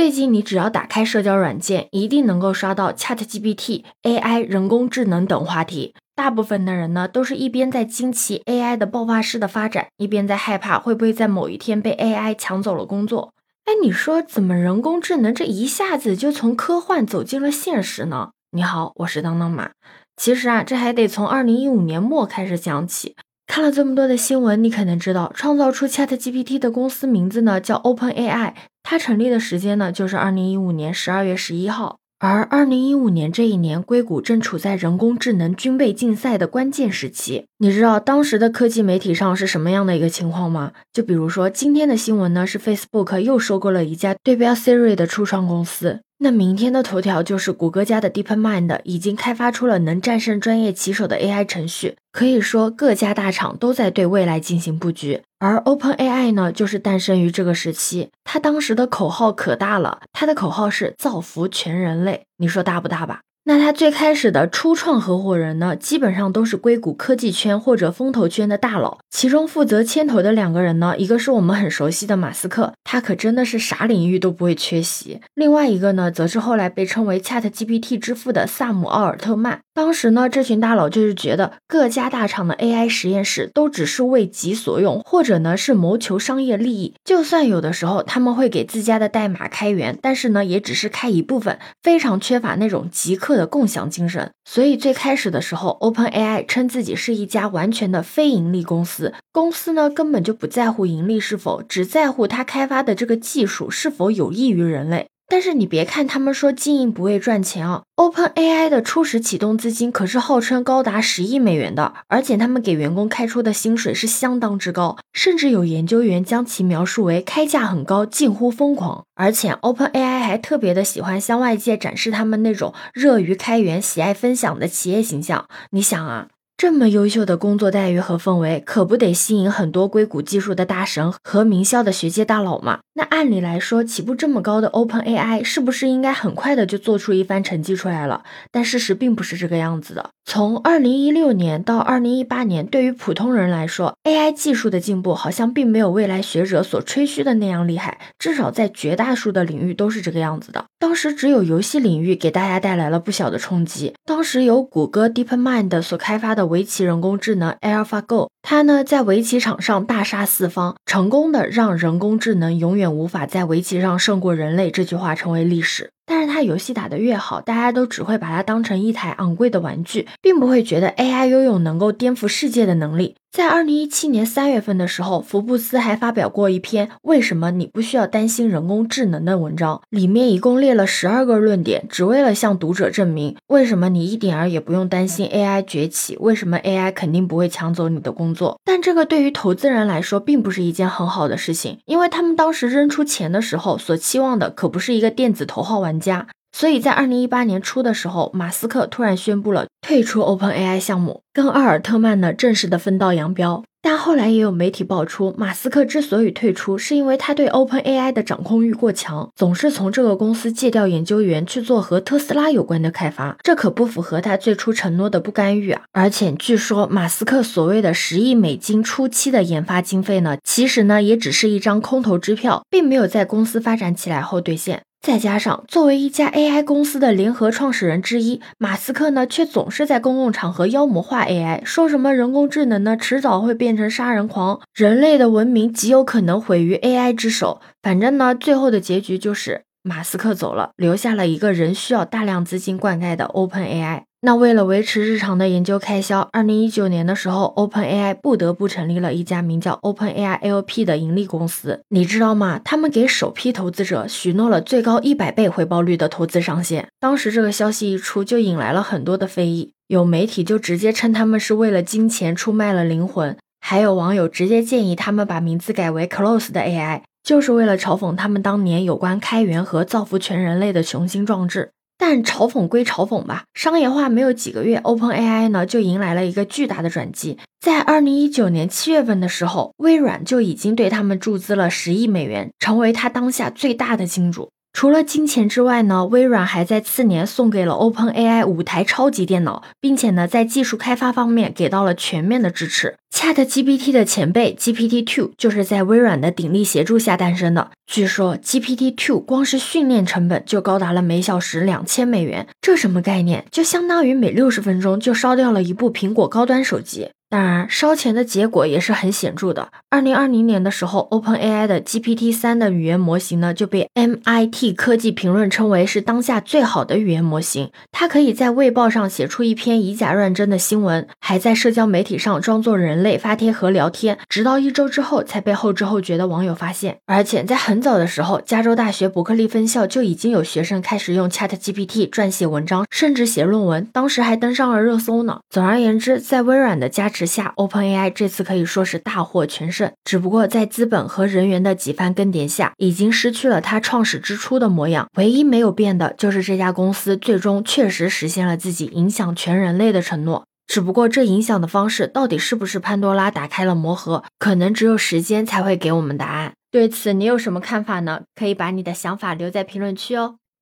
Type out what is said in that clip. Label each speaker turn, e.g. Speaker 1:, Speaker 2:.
Speaker 1: 最近你只要打开社交软件，一定能够刷到 ChatGPT、AI、人工智能等话题。大部分的人呢，都是一边在惊奇 AI 的爆发式的发展，一边在害怕会不会在某一天被 AI 抢走了工作。哎，你说怎么人工智能这一下子就从科幻走进了现实呢？你好，我是当当马。其实啊，这还得从二零一五年末开始讲起。看了这么多的新闻，你可能知道，创造出 ChatGPT 的公司名字呢叫 OpenAI，它成立的时间呢就是二零一五年十二月十一号。而二零一五年这一年，硅谷正处在人工智能军备竞赛的关键时期。你知道当时的科技媒体上是什么样的一个情况吗？就比如说今天的新闻呢，是 Facebook 又收购了一家对标 Siri 的初创公司。那明天的头条就是谷歌家的 DeepMind 已经开发出了能战胜专业棋手的 AI 程序。可以说各家大厂都在对未来进行布局，而 OpenAI 呢，就是诞生于这个时期。它当时的口号可大了，它的口号是造福全人类。你说大不大吧？那他最开始的初创合伙人呢，基本上都是硅谷科技圈或者风投圈的大佬。其中负责牵头的两个人呢，一个是我们很熟悉的马斯克，他可真的是啥领域都不会缺席；另外一个呢，则是后来被称为 ChatGPT 之父的萨姆奥尔特曼。当时呢，这群大佬就是觉得各家大厂的 AI 实验室都只是为己所用，或者呢是谋求商业利益。就算有的时候他们会给自家的代码开源，但是呢，也只是开一部分，非常缺乏那种极客。的共享精神，所以最开始的时候，OpenAI 称自己是一家完全的非盈利公司。公司呢根本就不在乎盈利是否，只在乎它开发的这个技术是否有益于人类。但是你别看他们说经营不为赚钱啊，OpenAI 的初始启动资金可是号称高达十亿美元的，而且他们给员工开出的薪水是相当之高，甚至有研究员将其描述为开价很高，近乎疯狂。而且 OpenAI 还特别的喜欢向外界展示他们那种热于开源、喜爱分享的企业形象。你想啊。这么优秀的工作待遇和氛围，可不得吸引很多硅谷技术的大神和名校的学界大佬吗？那按理来说，起步这么高的 OpenAI 是不是应该很快的就做出一番成绩出来了？但事实并不是这个样子的。从2016年到2018年，对于普通人来说，AI 技术的进步好像并没有未来学者所吹嘘的那样厉害，至少在绝大数的领域都是这个样子的。当时只有游戏领域给大家带来了不小的冲击。当时由谷歌 DeepMind 所开发的围棋人工智能 AlphaGo，它呢在围棋场上大杀四方，成功的让人工智能永远无法在围棋上胜过人类这句话成为历史。但是它游戏打得越好，大家都只会把它当成一台昂贵的玩具，并不会觉得 AI 拥有能够颠覆世界的能力。在二零一七年三月份的时候，福布斯还发表过一篇“为什么你不需要担心人工智能”的文章，里面一共列了十二个论点，只为了向读者证明为什么你一点儿也不用担心 AI 崛起，为什么 AI 肯定不会抢走你的工作。但这个对于投资人来说，并不是一件很好的事情，因为他们当时扔出钱的时候，所期望的可不是一个电子头号玩家。所以在二零一八年初的时候，马斯克突然宣布了退出 OpenAI 项目，跟阿尔特曼呢正式的分道扬镳。但后来也有媒体爆出，马斯克之所以退出，是因为他对 OpenAI 的掌控欲过强，总是从这个公司借调研究员去做和特斯拉有关的开发，这可不符合他最初承诺的不干预啊！而且据说马斯克所谓的十亿美金初期的研发经费呢，其实呢也只是一张空头支票，并没有在公司发展起来后兑现。再加上，作为一家 AI 公司的联合创始人之一，马斯克呢，却总是在公共场合妖魔化 AI，说什么人工智能呢，迟早会变成杀人狂，人类的文明极有可能毁于 AI 之手。反正呢，最后的结局就是马斯克走了，留下了一个人需要大量资金灌溉的 OpenAI。那为了维持日常的研究开销，二零一九年的时候，OpenAI 不得不成立了一家名叫 OpenAI LP 的盈利公司。你知道吗？他们给首批投资者许诺了最高一百倍回报率的投资上限。当时这个消息一出，就引来了很多的非议，有媒体就直接称他们是为了金钱出卖了灵魂，还有网友直接建议他们把名字改为 Close 的 AI，就是为了嘲讽他们当年有关开源和造福全人类的雄心壮志。但嘲讽归嘲讽吧，商业化没有几个月，OpenAI 呢就迎来了一个巨大的转机。在二零一九年七月份的时候，微软就已经对他们注资了十亿美元，成为他当下最大的金主。除了金钱之外呢，微软还在次年送给了 OpenAI 五台超级电脑，并且呢，在技术开发方面给到了全面的支持。ChatGPT 的前辈 GPT-2 就是在微软的鼎力协助下诞生的。据说 GPT-2 光是训练成本就高达了每小时两千美元，这什么概念？就相当于每六十分钟就烧掉了一部苹果高端手机。当然，烧钱的结果也是很显著的。二零二零年的时候，OpenAI 的 GPT 三的语言模型呢就被 MIT 科技评论称为是当下最好的语言模型。它可以在《卫报》上写出一篇以假乱真的新闻，还在社交媒体上装作人类发帖和聊天，直到一周之后才被后知后觉的网友发现。而且在很早的时候，加州大学伯克利分校就已经有学生开始用 ChatGPT 撰写文章，甚至写论文，当时还登上了热搜呢。总而言之，在微软的加持。之下，OpenAI 这次可以说是大获全胜。只不过在资本和人员的几番更迭下，已经失去了它创始之初的模样。唯一没有变的就是这家公司最终确实实现了自己影响全人类的承诺。只不过这影响的方式到底是不是潘多拉打开了魔盒，可能只有时间才会给我们答案。对此你有什么看法呢？可以把你的想法留在评论区哦。